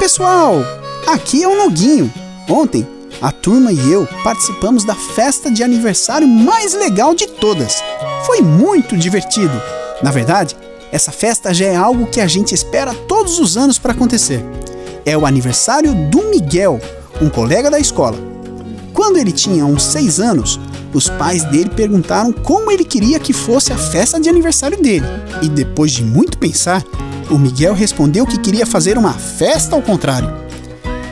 Miguel! Aqui é o Noguinho. Ontem, a turma e eu participamos da festa de aniversário mais legal de todas. Foi muito divertido. Na verdade, essa festa já é algo que a gente espera todos os anos para acontecer. É o aniversário do Miguel, um colega da escola. Quando ele tinha uns seis anos, os pais dele perguntaram como ele queria que fosse a festa de aniversário dele. E depois de muito pensar, o Miguel respondeu que queria fazer uma festa ao contrário.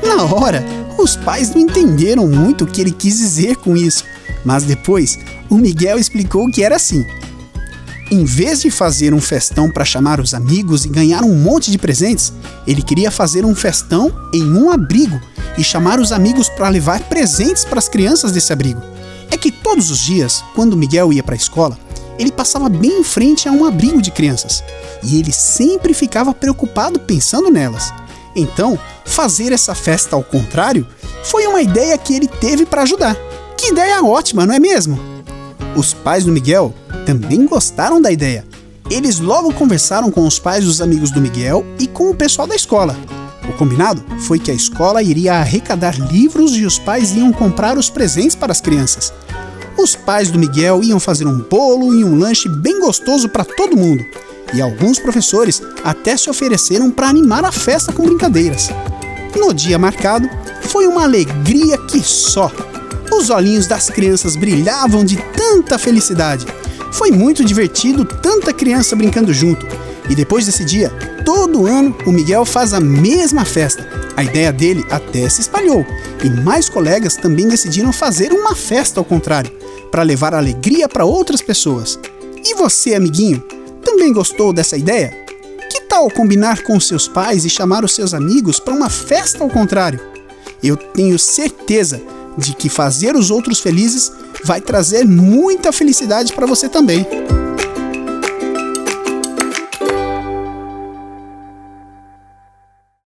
Na hora, os pais não entenderam muito o que ele quis dizer com isso, mas depois o Miguel explicou que era assim. Em vez de fazer um festão para chamar os amigos e ganhar um monte de presentes, ele queria fazer um festão em um abrigo e chamar os amigos para levar presentes para as crianças desse abrigo. É que todos os dias, quando Miguel ia para a escola, ele passava bem em frente a um abrigo de crianças e ele sempre ficava preocupado pensando nelas. Então, fazer essa festa ao contrário foi uma ideia que ele teve para ajudar. Que ideia ótima, não é mesmo? Os pais do Miguel também gostaram da ideia. Eles logo conversaram com os pais dos amigos do Miguel e com o pessoal da escola. O combinado foi que a escola iria arrecadar livros e os pais iam comprar os presentes para as crianças. Os pais do Miguel iam fazer um bolo e um lanche bem gostoso para todo mundo. E alguns professores até se ofereceram para animar a festa com brincadeiras. No dia marcado, foi uma alegria que só. Os olhinhos das crianças brilhavam de tanta felicidade. Foi muito divertido, tanta criança brincando junto. E depois desse dia, todo ano o Miguel faz a mesma festa. A ideia dele até se espalhou e mais colegas também decidiram fazer uma festa ao contrário, para levar alegria para outras pessoas. E você, amiguinho, também gostou dessa ideia? Que tal combinar com seus pais e chamar os seus amigos para uma festa ao contrário? Eu tenho certeza de que fazer os outros felizes vai trazer muita felicidade para você também.